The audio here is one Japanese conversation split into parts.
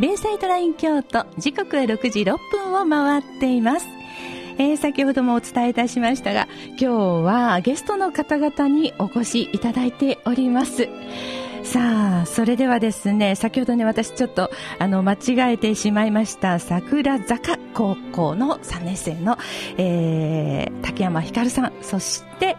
ベイサイドライン京都時刻は6時6分を回っています。えー、先ほどもお伝えいたしましたが今日はゲストの方々にお越しいただいております。さあそれではですね先ほどね私ちょっとあの間違えてしまいました桜坂高校の3年生の、えー、竹山ひかるさん。そして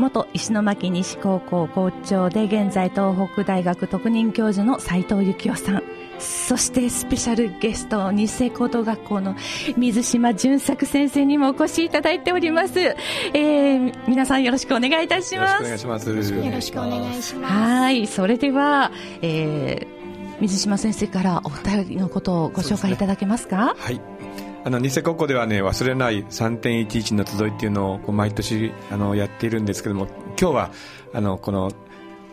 元石巻西高校校長で現在東北大学特任教授の斉藤幸雄さん。そしてスペシャルゲストニセ高等学校の水島淳作先生にもお越しいただいております、えー、皆さんよろしくお願いいたします。よろしくお願いします。よろしくお願いしますはいそれでは、えー、水島先生からお二人のことをご紹介いただけますか？はい。あの、ニセ高校ではね、忘れない3.11の集いっていうのをこう毎年あのやっているんですけども、今日はあのこの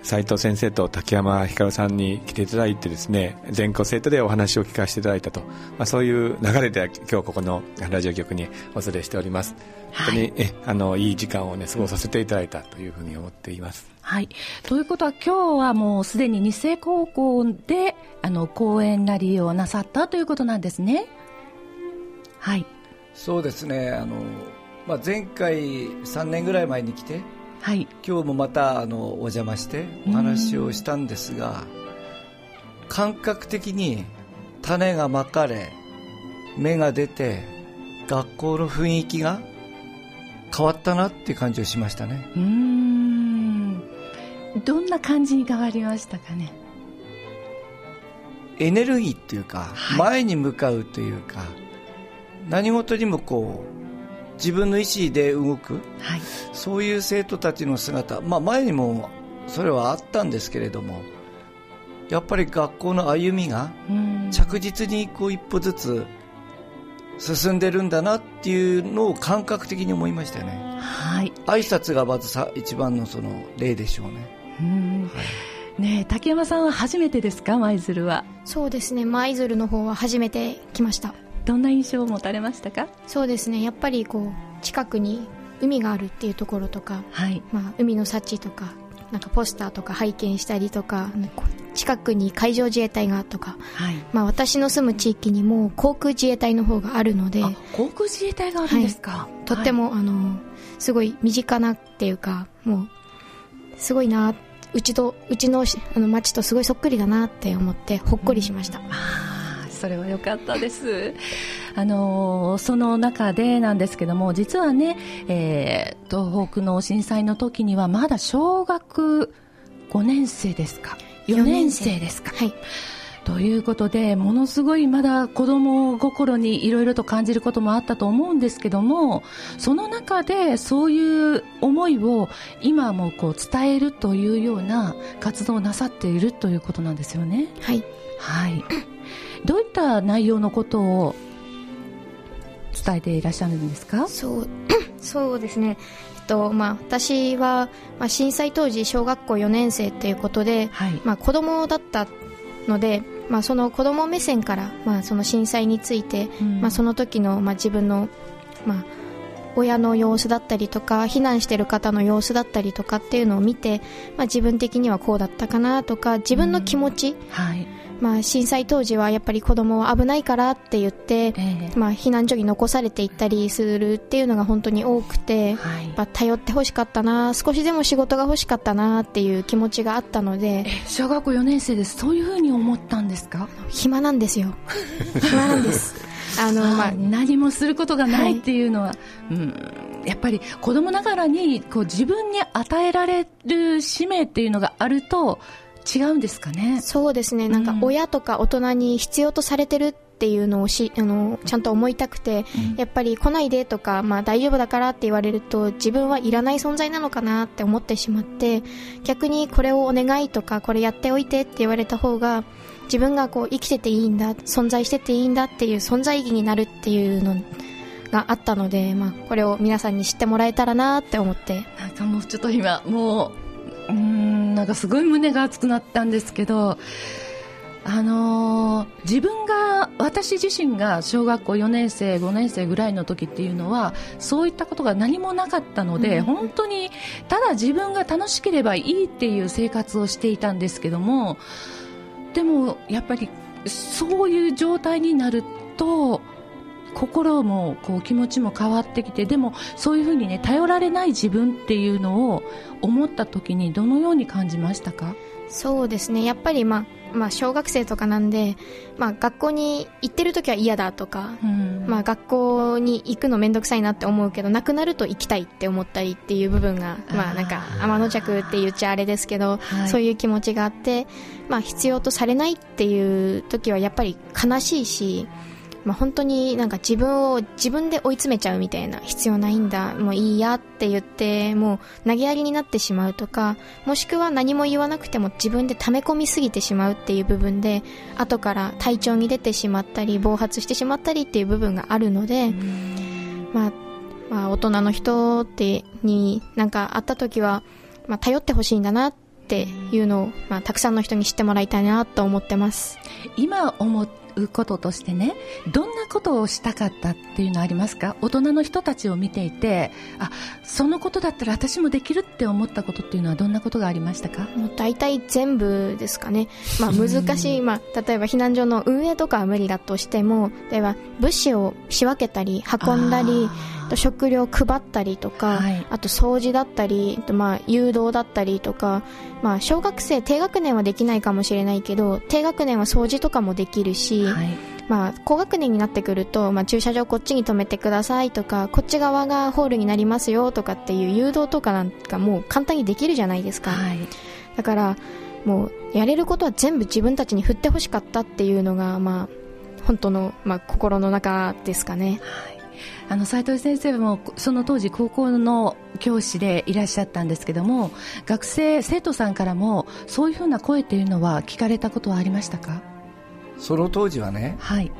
斉藤先生と竹山ひかるさんに来ていただいてですね全校生徒でお話を聞かせていただいたと、まあ、そういう流れで今日ここのラジオ局にお連れしております、本当にえあのいい時間をね過ごさせていただいたというふうに思っています。はい。ということは今日はもうすでに二世高校であの講演なりをなさったということなんですね。はい。そうですね。あの、まあ、前回3年ぐらい前に来てはい、今日もまたあのお邪魔してお話をしたんですが、感覚的に種がまかれ芽が出て学校の雰囲気が変わったなっていう感じをしましたね。うん。どんな感じに変わりましたかね？エネルギーっていうか、はい、前に向かうというか何事にもこう自分の意思で動く、はい、そういう生徒たちの姿、まあ、前にもそれはあったんですけれどもやっぱり学校の歩みが着実にこう一歩ずつ進んでるんだなっていうのを感覚的に思いましたよね。はい。挨拶がまずさ一番のその例でしょうね。うん。はい、ね竹山さんは初めてですか舞鶴は？そうですね舞鶴の方は初めて来ました。どんな印象を持たれましたか？そうですね。やっぱりこう近くに海があるっていうところとか、はい。まあ、海の幸とかなんかポスターとか拝見したりとか近くに海上自衛隊がとか、はい。まあ、私の住む地域にも航空自衛隊の方があるので航空自衛隊があるんですか、はい、とっても、はい、あのすごい身近なっていうかもうすごいなうちとうちのあの町とすごいそっくりだなって思ってほっこりしました。うんそれは良かったです。あのその中でなんですけども、実はね、えー、東北の震災の時にはまだ小学5年生ですか、4年生ですか？はい。ということで、ものすごいまだ子供心にいろいろと感じることもあったと思うんですけども、その中でそういう思いを今もこう伝えるというような活動をなさっているということなんですよね。はい。はい。どういった内容のことを伝えていらっしゃるんですか？そう そうですね、えっとまあ、私は、まあ、震災当時小学校4年生ということで、はい、まあ、子供だったので、まあ、その子供目線から、まあ、その震災について、うん、まあ、その時の、まあ、自分の、まあ、親の様子だったりとか避難している方の様子だったりとかっていうのを見て、まあ、自分的にはこうだったかなとか自分の気持ち、うん。はいまあ、震災当時はやっぱり子供は危ないからって言って、えー、まあ、避難所に残されていったりするっていうのが本当に多くて、はい、まあ、頼ってほしかったな少しでも仕事が欲しかったなっていう気持ちがあったので小学校4年生です。そういうふうに思ったんですか？暇なんですよ。暇なんです。あの、まあ、何もすることがないっていうのは、はい、うん、やっぱり子供ながらにこう自分に与えられる使命っていうのがあると違うんですかね？そうですね。なんか親とか大人に必要とされてるっていうのをしあのちゃんと思いたくて、うん、やっぱり来ないでとか、まあ、大丈夫だからって言われると自分はいらない存在なのかなって思ってしまって逆にこれをお願いとかこれやっておいてって言われた方が自分がこう生きてていいんだ存在してていいんだっていう存在意義になるっていうのがあったので、まあ、これを皆さんに知ってもらえたらなって思って。なんかもうちょっと今もううんなんかすごい胸が熱くなったんですけどあのー、自分が私自身が小学校4年生5年生ぐらいの時っていうのはそういったことが何もなかったので、うん、本当にただ自分が楽しければいいっていう生活をしていたんですけどもでもやっぱりそういう状態になると心もこう気持ちも変わってきてでもそういうふうにね頼られない自分っていうのを思った時にどのように感じましたか？そうですね。やっぱりまあまあ、小学生とかなんで、まあ、学校に行ってる時は嫌だとか、うん、まあ、学校に行くの面倒くさいなって思うけどなくなると行きたいって思ったりっていう部分がまあ、なんか天の着って言っちゃあれですけど、はい、そういう気持ちがあって、まあ、必要とされないっていう時はやっぱり悲しいし、まあ、本当になんか自分を自分で追い詰めちゃうみたいな必要ないんだもういいやって言ってもう投げやりになってしまうとかもしくは何も言わなくても自分で溜め込みすぎてしまうっていう部分で後から体調に出てしまったり暴発してしまったりっていう部分があるので、まあ、まあ大人の人ってになんかあった時は、まあ、頼ってほしいんだなっていうのを、まあ、たくさんの人に知ってもらいたいなと思ってます。今思うこととしてねどんなことをしたかったっていうのはありますか？大人の人たちを見ていてあそのことだったら私もできるって思ったことっていうのはどんなことがありましたか？もう大体全部ですかね、まあ、難しい、まあ、例えば避難所の運営とかは無理だとしても例えば物資を仕分けたり運んだり食料を配ったりとか、はい、あと掃除だったり、まあ、誘導だったりとか、まあ、小学生低学年はできないかもしれないけど低学年は掃除とかもできるし、はい、まあ、高学年になってくると、まあ、駐車場こっちに止めてくださいとかこっち側がホールになりますよとかっていう誘導とかなんかもう簡単にできるじゃないですか、はい、だからもうやれることは全部自分たちに振ってほしかったっていうのが、まあ、本当の、まあ、心の中ですかね。はいあの斉藤先生もその当時高校の教師でいらっしゃったんですけども学生生徒さんからもそういうふうな声というのは聞かれたことはありましたか？その当時はね、はい、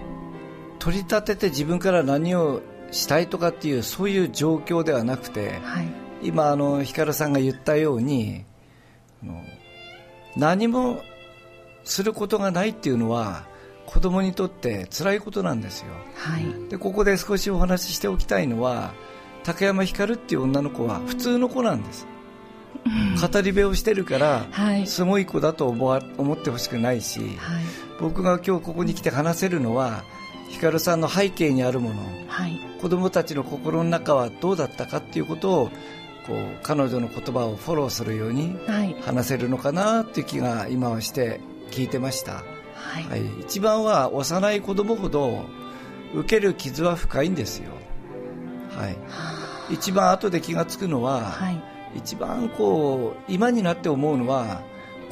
取り立てて自分から何をしたいとかっていうそういう状況ではなくて、はい、今あの光さんが言ったように何もすることがないっていうのは子供にとって辛いことなんですよ、はい、でここで少しお話ししておきたいのは竹山光っていう女の子は普通の子なんです、語り部をしてるから、はい、すごい子だと思思ってほしくないし、はい、僕が今日ここに来て話せるのは光さんの背景にあるもの、はい、子供たちの心の中はどうだったかっていうことをこう彼女の言葉をフォローするように話せるのかなっていう気が今はして聞いてました。はい、はい、一番は幼い子供ほど受ける傷は深いんですよ、はい、一番後で気がつくのは、はい、一番こう今になって思うのは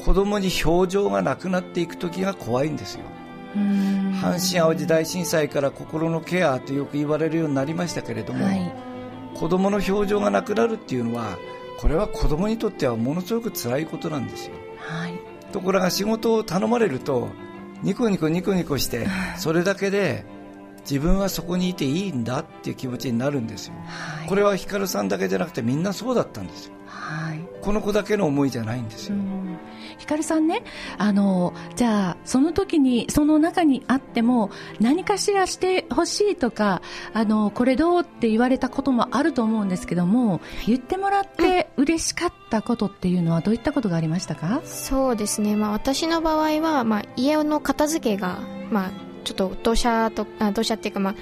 子供に表情がなくなっていく時が怖いんですよ。阪神・淡路大震災から心のケアとよく言われるようになりましたけれども、はい、子供の表情がなくなるっていうのはこれは子供にとってはものすごく辛いことなんですよ、はい、ところが仕事を頼まれるとニコニコニコニコしてそれだけで自分はそこにいていいんだっていう気持ちになるんですよ、はい、これは光さんだけじゃなくてみんなそうだったんですよ、はい、この子だけの思いじゃないんですよ、光さんねあのじゃあその時にその中にあっても何かしらしてほしいとかあのこれどうって言われたこともあると思うんですけども言ってもらって嬉しかったことっていうのはどういったことがありましたか？そうですね、まあ、私の場合は、まあ、家の片付けが、まあ、ちょっと土砂とあ土砂っていうか、まあ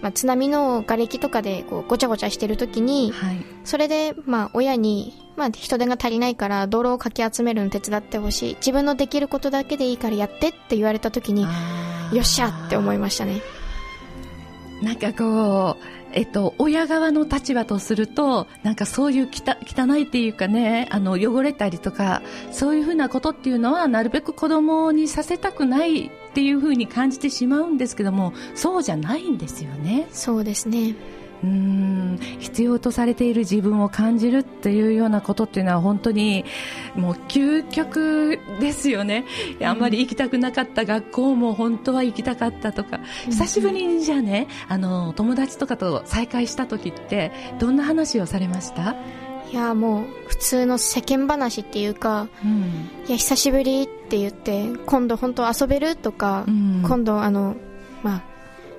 まあ、津波の瓦礫とかでこうごちゃごちゃしてる時に、はい、それで、まあ、親に、まあ、人手が足りないから泥をかき集めるの手伝ってほしい。自分のできることだけでいいからやってって言われた時によっしゃって思いましたねなんかこうえっと、親側の立場とするとなんかそういう汚いっていうかねあの汚れたりとかそういうふうなことっていうのはなるべく子供にさせたくないっていうふうに感じてしまうんですけどもそうじゃないんですよね。そうですねうん。必要とされている自分を感じるっていうようなことっていうのは本当にもう究極ですよね、あんまり行きたくなかった学校も本当は行きたかったとか、久しぶりにじゃあねあの友達とかと再会した時ってどんな話をされました？いやもう普通の世間話っていうか、うん、いや久しぶりって言って今度本当遊べるとか、うん、今度あのまあ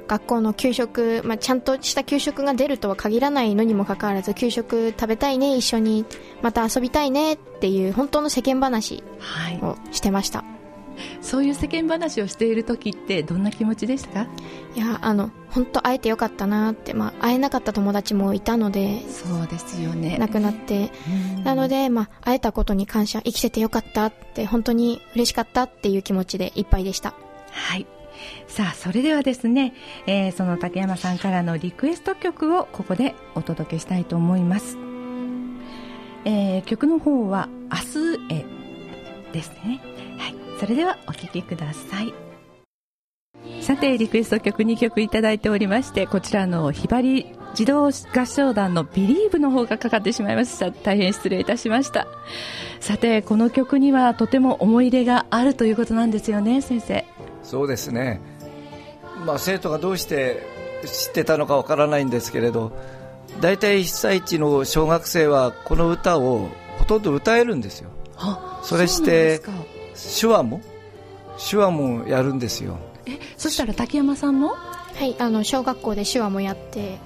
学校の給食、まあ、ちゃんとした給食が出るとは限らないのにもかかわらず給食食べたいね一緒に。また遊びたいねっていう本当の世間話をしてました、はいそういう世間話をしている時ってどんな気持ちでしたか？いやあの本当会えてよかったなって、まあ、会えなかった友達もいたのでそうですよね。亡くなって。なので、まあ、会えたことに感謝生きててよかったって本当に嬉しかったっていう気持ちでいっぱいでした。はいさあそれではですね、えー、その竹山さんからのリクエスト曲をここでお届けしたいと思います、えー、曲の方は「明日へ」ですね。はいそれではお聴きください。さてリクエスト曲2曲いただいておりましてこちらのひばり児童合唱団の「ビリーブの方がかかってしまいました大変失礼いたしました。さてこの曲にはとても思い入れがあるということなんですよね先生。そうですね。まあ生徒がどうして知ってたのかわからないんですけれど大体被災地の小学生はこの歌をほとんど歌えるんですよ。それして手話も手話もやるんですよ。えそしたら竹山さんも？はいあの小学校で手話もやって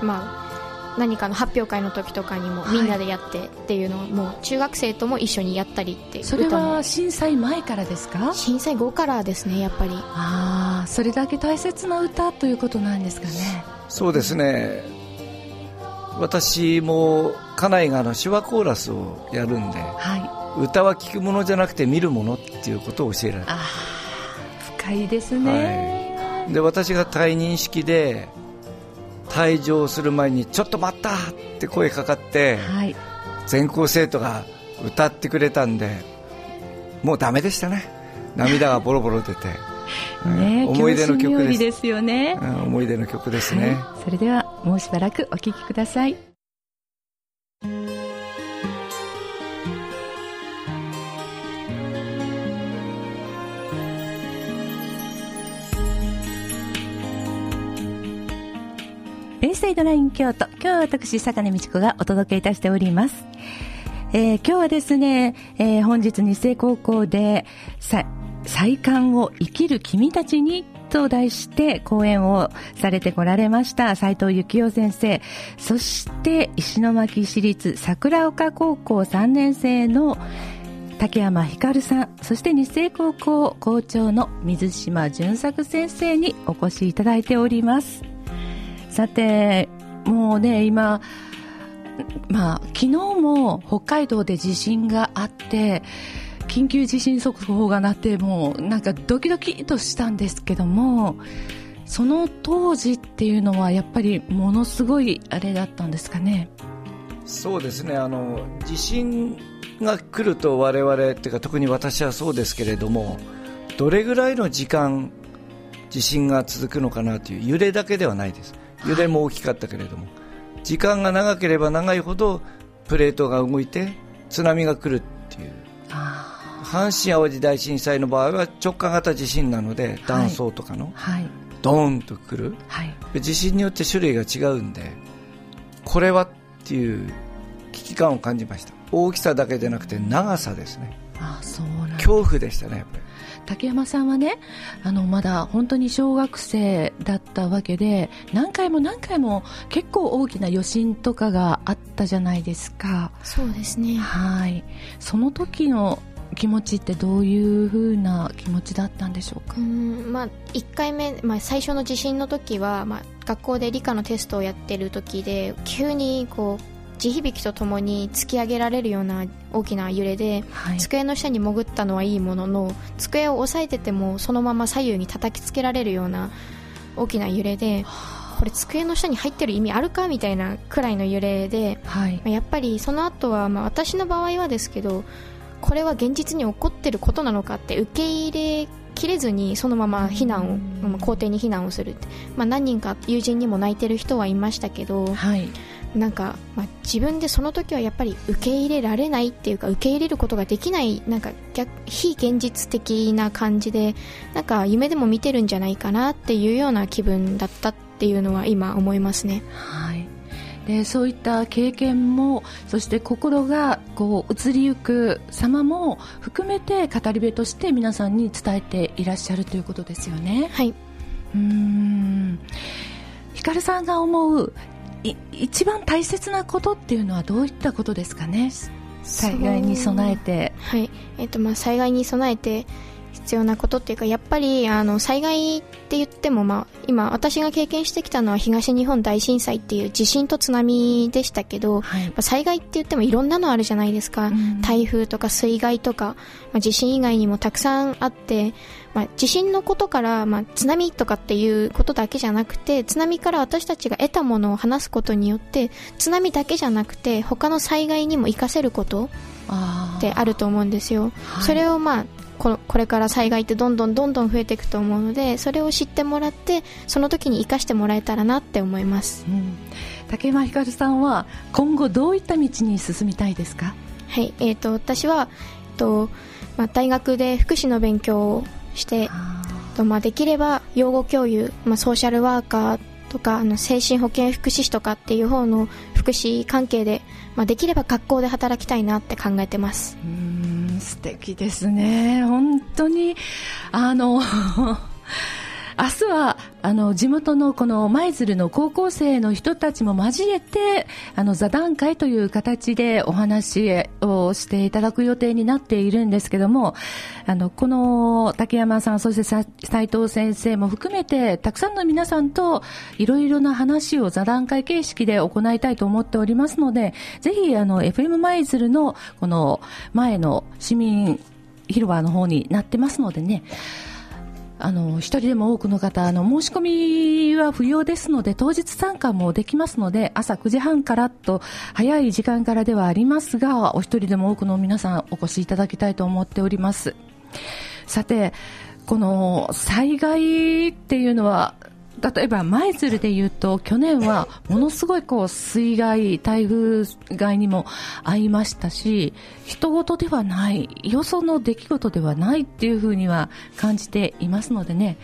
まあ何かの発表会の時とかにもみんなでやってっていうのを、もう中学生とも一緒にやったりってそれは震災前からですか？震災後からですねやっぱり。ああそれだけ大切な歌ということなんですかね。そうですね。私も家内があの手話コーラスをやるんで、はい、歌は聞くものじゃなくて見るものっていうことを教えられた深いですね、はい、で私が退任式で退場する前にちょっと待ったって声かかって、はい、全校生徒が歌ってくれたんでもうダメでしたね。涙がボロボロ出て。ね、思い出の曲です。ですよね、思い出の曲ですね、はい、それではもうしばらくお聴きくださいベイサイドライン京都。今日は私坂根美智子がお届けいたしております。えー、今日はですね、えー、本日日生高校でさ再刊を生きる君たちにと題して講演をされてこられました斉藤幸雄先生。そして石巻市立桜丘高校3年生の竹山光さん。そして日生高校校長の水島淳作先生にお越しいただいております。さてもうね今まあ昨日も北海道で地震があって緊急地震速報が鳴ってもうなんかドキドキとしたんですけどもその当時っていうのはやっぱりものすごいあれだったんですかね？そうですね。あの地震が来ると我々っていうか特に私はそうですけれどもどれぐらいの時間地震が続くのかなという揺れだけではないです。揺れも大きかったけれども、はい、時間が長ければ長いほどプレートが動いて津波が来るっていう。阪神・淡路大震災の場合は直下型地震なので断層とかの、はい、ドーンとくる、はい、地震によって種類が違うんでこれはっていう危機感を感じました。大きさだけでなくて長さですね。あそうなん恐怖でしたねやっぱり竹山さんはねあのまだ本当に小学生だったわけで何回も何回も結構大きな余震とかがあったじゃないですか。そうですね。はい。その時の気持ちってどういうふうな気持ちだったんでしょうか？うん、まあ、1回目、まあ、最初の地震の時は、まあ、学校で理科のテストをやってる時で急にこう地響きとともに突き上げられるような大きな揺れで、はい、机の下に潜ったのはいいものの机を押さえててもそのまま左右に叩きつけられるような大きな揺れで。これ机の下に入ってる意味あるかみたいなくらいの揺れで、はい、やっぱりその後はまあ私の場合はですけどこれは現実に起こっていることなのかって受け入れきれずにそのまま避難を、校庭に避難をするまあ、何人か友人にも泣いてる人はいましたけど、はい、なんか、まあ、自分でその時はやっぱり受け入れられないっていうか受け入れることができないなんか逆非現実的な感じでなんか夢でも見てるんじゃないかなっていうような気分だったっていうのは今思いますね。はいでそういった経験もそして心がこう移りゆく様も含めて語り部として皆さんに伝えていらっしゃるということですよね。はいうんひかるさんが思う一番大切なことっていうのはどういったことですかね？災害に備えて、はい。えーとまあ、災害に備えて必要なことっていうかやっぱりあの災害って言っても、まあ、今私が経験してきたのは東日本大震災っていう地震と津波でしたけど、はい、災害って言ってもいろんなのあるじゃないですか、うん、台風とか水害とか、まあ、地震以外にもたくさんあって、まあ、地震のことから、まあ、津波とかっていうことだけじゃなくて津波から私たちが得たものを話すことによって津波だけじゃなくて他の災害にも活かせることってあると思うんですよ。はい、それをまあここれから災害ってどんどんどんどん増えていくと思うのでそれを知ってもらってその時に生かしてもらえたらなって思います、うん、竹山ひかるさんは今後どういった道に進みたいですか？はい、えーと、私は、えーとまあ、大学で福祉の勉強をしてと、まあ、できれば養護教諭、まあ、ソーシャルワーカーとかあの精神保健福祉士とかっていう方の福祉関係で、まあ、できれば学校で働きたいなって考えてます。素敵ですね。本当に、あの 明日はあの地元のこの舞鶴の高校生の人たちも交えてあの座談会という形でお話をしていただく予定になっているんですけどもあのこの竹山さんそして斉藤先生も含めてたくさんの皆さんといろいろな話を座談会形式で行いたいと思っておりますのでぜひあの FM 舞鶴のこの前の市民広場の方になってますのでね。あの、一人でも多くの方、あの、申し込みは不要ですので、当日参加もできますので、朝9時半からと、早い時間からではありますが、お一人でも多くの皆さんお越しいただきたいと思っております。さて、この災害っていうのは、例えば舞鶴でいうと去年はものすごいこう水害、台風害にも遭いましたし人事ではないよその出来事ではないっていうふうには感じていますのでね。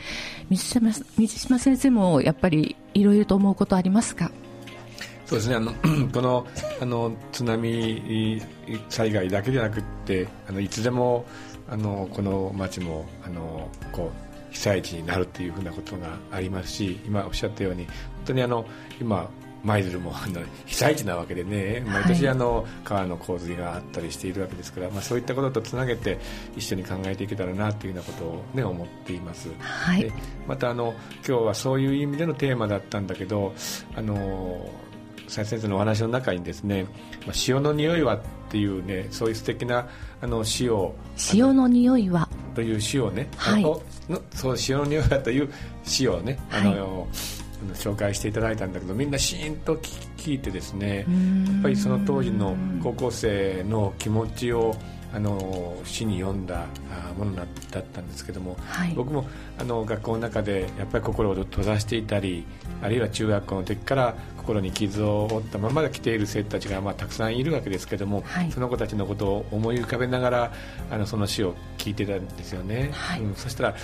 水島水島先生もやっぱりいろいろと思うことありますか？そうですね。あの このあの津波災害だけでなくってあのいつでもあのこの町もあのこう被災地になるっていうふうなことがありますし今おっしゃったように本当にあの今舞鶴もあの 被災地なわけでね毎年あの川の洪水があったりしているわけですから、まあ、そういったこととつなげて一緒に考えていけたらなというようなことを、ね、思っています、はい、でまたあの今日はそういう意味でのテーマだったんだけどあの斉先生のお話の中にですね「まあ、潮の匂いは」っていうねそういう素敵なあの詩を潮の匂いはという詩をね、はい、のそう潮の匂いはという詩をね、あの、はい紹介していただいたんだけどみんなシーンと聞いてですねやっぱりその当時の高校生の気持ちをあの詩に読んだものだったんですけども、はい、僕もあの学校の中でやっぱり心を閉ざしていたりあるいは中学校の時から心に傷を負ったまま来ている生徒たちがまあたくさんいるわけですけども、はい、その子たちのことを思い浮かべながらあのその詩を聞いてたんですよね、はい、うん、そしたら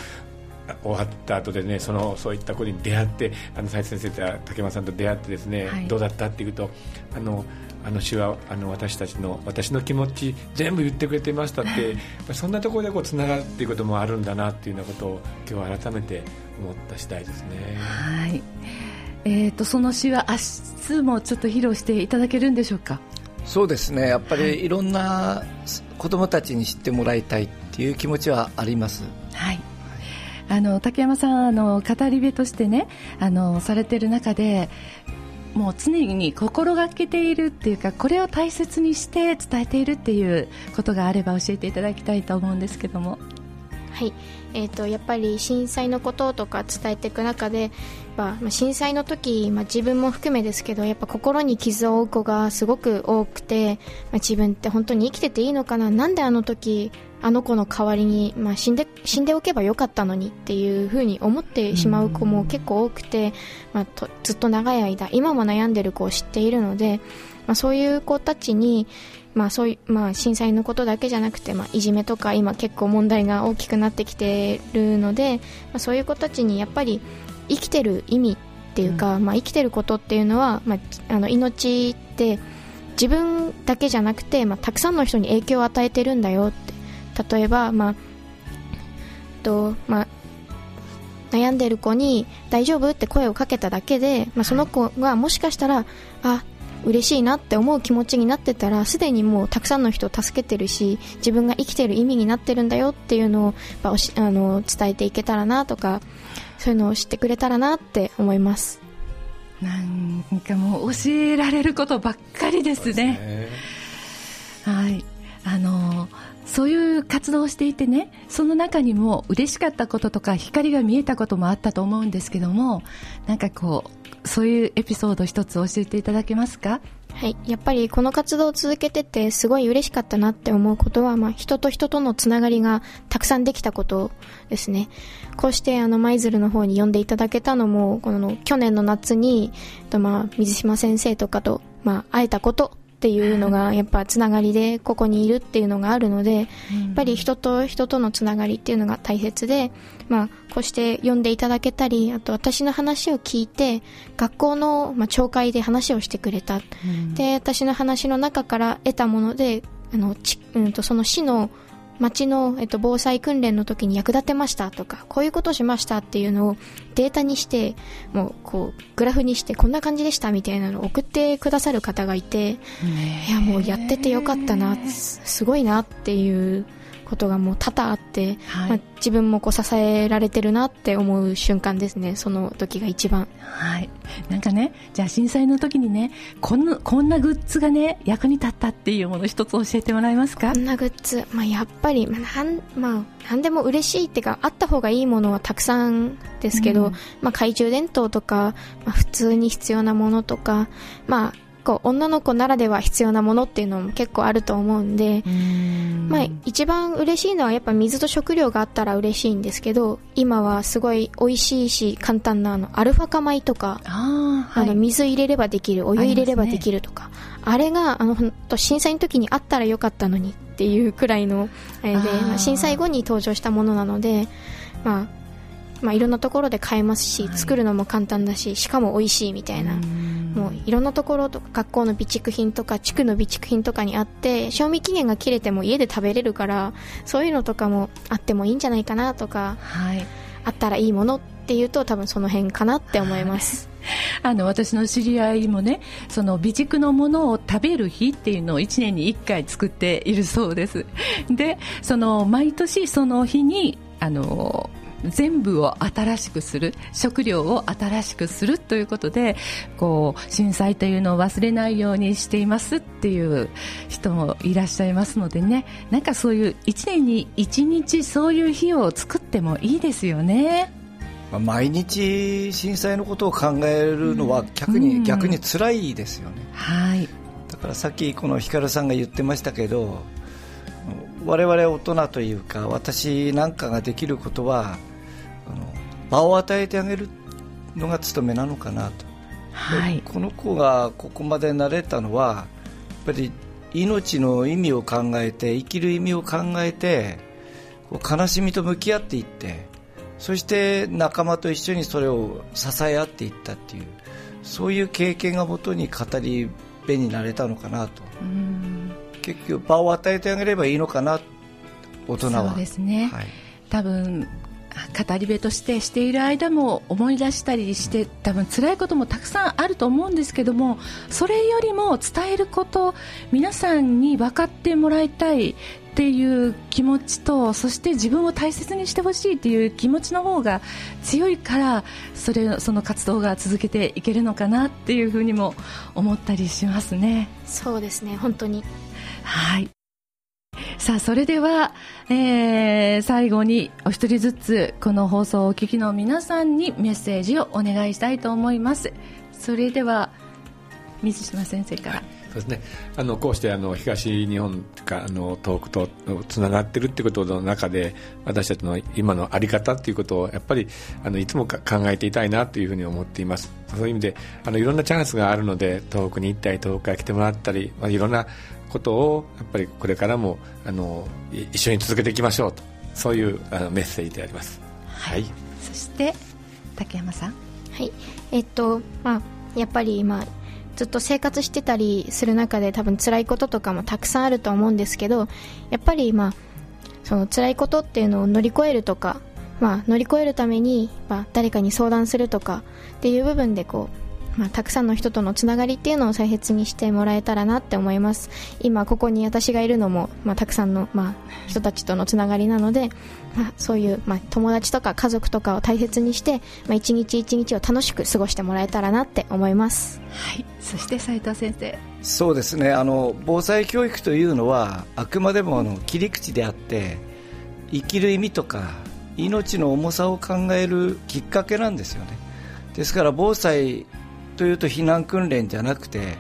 終わった後でねそのそういった子に出会ってあの斉藤先生と竹山さんと出会ってですね、はい、どうだったっていうとあのあの詩はあの私たちの私の気持ち全部言ってくれてましたって そんなところでこうつながるっていうこともあるんだなっていうようなことを今日改めて思った次第ですね。はい。えーと、その詩は明日もちょっと披露していただけるんでしょうか？そうですね。やっぱりい。ろんな子どもたちに知ってもらいたいっていう気持ちはあります。はい。あの竹山さんあの語り部としてねあのされている中でもう常に心がけているっていうかこれを大切にして伝えているっていうことがあれば教えていただきたいと思うんですけども。はい、えーと、やっぱり震災のこととか伝えていく中で、まあ、震災の時、まあ、自分も含めですけどやっぱ心に傷を負う子がすごく多くて、まあ、自分って本当に生きてていいのかな？なんであの時あの子の代わりに、まあ、死んで死んでおけばよかったのにっていうふうに思ってしまう子も結構多くて、まあ、とずっと長い間今も悩んでる子を知っているので、まあ、そういう子たちに、まあそういうまあ、震災のことだけじゃなくて、まあ、いじめとか今結構問題が大きくなってきてるので、まあ、そういう子たちにやっぱり生きてる意味っていうか、うん、まあ、生きてることっていうのは、まあ、あの命って自分だけじゃなくて、まあ、たくさんの人に影響を与えてるんだよって例えば、まあとまあ、悩んでる子に大丈夫って声をかけただけで、まあ、その子がもしかしたらあ嬉しいなって思う気持ちになってたらすでにもうたくさんの人を助けてるし自分が生きてる意味になってるんだよっていうのをあの伝えていけたらなとかそういうのを知ってくれたらなって思います。なんかもう教えられることばっかりですね。すね。はい。あのそういう活動をしていてねその中にも嬉しかったこととか光が見えたこともあったと思うんですけどもなんかこうそういうエピソード一つ教えていただけますか？はい、やっぱりこの活動を続けててすごい嬉しかったなって思うことは、まあ、人と人とのつながりがたくさんできたことですね。こうしてあの舞鶴の方に呼んでいただけたのもこの去年の夏に、まあ、水島先生とかと、まあ、会えたことっていうのがやっぱつながりでここにいるっていうのがあるので、やっぱり人と人とのつながりっていうのが大切で、まあ、こうして呼んでいただけたりあと私の話を聞いて学校の、まあ、懲戒で話をしてくれた、で私の話の中から得たものであのち、うん、とその市の町の、えっと、防災訓練の時に役立てましたとか、こういうことしましたっていうのをデータにして、もう、こう、グラフにしてこんな感じでしたみたいなのを送ってくださる方がいて、いや、もうやっててよかったな、すごいなっていうことがもう多々あって、はい、まあ、自分もこう支えられてるなって思う瞬間ですね、その時が一番。はい。なんかね、じゃあ震災の時にね、こんな、こんなグッズがね、役に立ったっていうもの一つ教えてもらえますか？こんなグッズ、まあ、やっぱり、まあ、なん、まあ、なんでも嬉しいっていうか、あった方がいいものはたくさんですけど、うん、まあ、懐中電灯とか、まあ、普通に必要なものとか、まあ、こう女の子ならでは必要なものっていうのも結構あると思うんで、まあ、一番嬉しいのはやっぱ水と食料があったら嬉しいんですけど今はすごい美味しいし簡単なあのアルファ化米とかあ、はい、の水入れればできるお湯入れればできるとかあ,、れがあの震災の時にあったらよかったのにっていうくらいのあれでまあ、震災後に登場したものなので、まあまあ、いろんなところで買えますし、作るのも簡単だししかも美味しいみたいな。もういろんなところとか学校の備蓄品とか地区の備蓄品とかにあって賞味期限が切れても家で食べれるからそういうのとかもあってもいいんじゃないかなとか、はい、あったらいいものっていうと多分その辺かなって思います。あの私の知り合いもねその備蓄のものを食べる日っていうのを1年に1回作っているそうですでその毎年その日にあの全部を新しくする食料を新しくするということでこう震災というのを忘れないようにしていますっていう人もいらっしゃいますのでね。なんかそういう1年に1日そういう日を作ってもいいですよね。毎日震災のことを考えるのは逆に、うん、逆に辛いですよね、はい、だからさっきこの光さんが言ってましたけど我々大人というか私なんかができることは場を与えてあげるのが務めなのかなと、はい、この子がここまで慣れたのはやっぱり命の意味を考えて生きる意味を考えて悲しみと向き合っていってそして仲間と一緒にそれを支え合っていったっていうそういう経験がもとに語り部になれたのかなと。結局場を与えてあげればいいのかな大人は。そうですね、はい、多分語り部としてしている間も思い出したりして多分辛いこともたくさんあると思うんですけどもそれよりも伝えること皆さんに分かってもらいたいっていう気持ちとそして自分を大切にしてほしいっていう気持ちの方が強いからそれその活動が続けていけるのかなっていうふうにも思ったりしますね。そうですね。本当に。はいさあそれでは、えー、最後にお一人ずつこの放送をお聞きの皆さんにメッセージをお願いしたいと思います。それでは水島先生から、そうですね、あのこうしてあの東日本かあの東北とつながっているということの中で私たちの今の在り方ということをやっぱりあのいつも考えていたいなというふうに思っています。そういう意味であのいろんなチャンスがあるので東北に行ったり東北から来てもらったり、まあ、いろんなことをやっぱりこれからもあの一緒に続けていきましょうとそういうあのメッセージであります。はい、そして竹山さん。はいえっとまあやっぱり今ずっと生活してたりする中で多分辛いこととかもたくさんあると思うんですけどやっぱりまあその辛いことっていうのを乗り越えるとか、まあ、乗り越えるために、まあ、誰かに相談するとかっていう部分でこうまあ、たくさんの人とのつながりっていうのを大切にしてもらえたらなって思います。今ここに私がいるのも、まあ、たくさんの、まあ、人たちとのつながりなので、まあ、そういう、まあ、友達とか家族とかを大切にして、まあ、一日一日を楽しく過ごしてもらえたらなって思います、はい、そして斉藤先生。そうですね。あの防災教育というのはあくまでもあの切り口であって生きる意味とか命の重さを考えるきっかけなんですよね。ですから防災というと避難訓練じゃなくて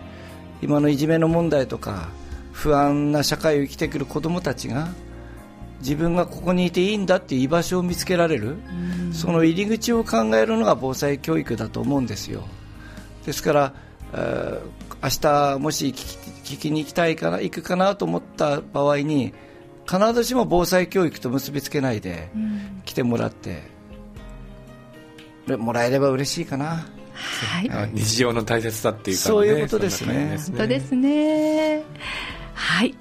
今のいじめの問題とか不安な社会を生きてくる子どもたちが自分がここにいていいんだっていう居場所を見つけられる、その入り口を考えるのが防災教育だと思うんですよ。ですから、えー、明日もし聞きに行きたいかな行くかなと思った場合に必ずしも防災教育と結びつけないで来てもらって、もらえれば嬉しいかな。はい、日常の大切さっていうか、ね、そういうことですね。本当ですね。はい。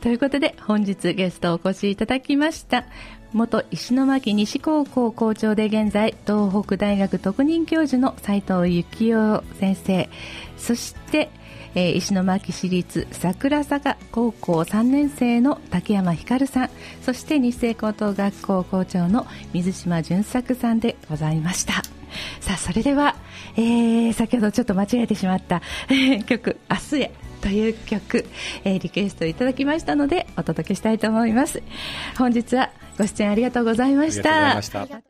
ということで、本日ゲストお越しいただきました。元石巻西高校校長で現在、東北大学特任教授の斉藤幸雄先生、そして、えー、石巻市立桜坂高校3年生の竹山光さんそして日清高等学校校長の水島淳作さんでございましたさあそれでは、えー、先ほどちょっと間違えてしまった 曲「明日へ」という曲、えー、リクエストいただきましたのでお届けしたいと思います。本日はご出演ありがとうございました。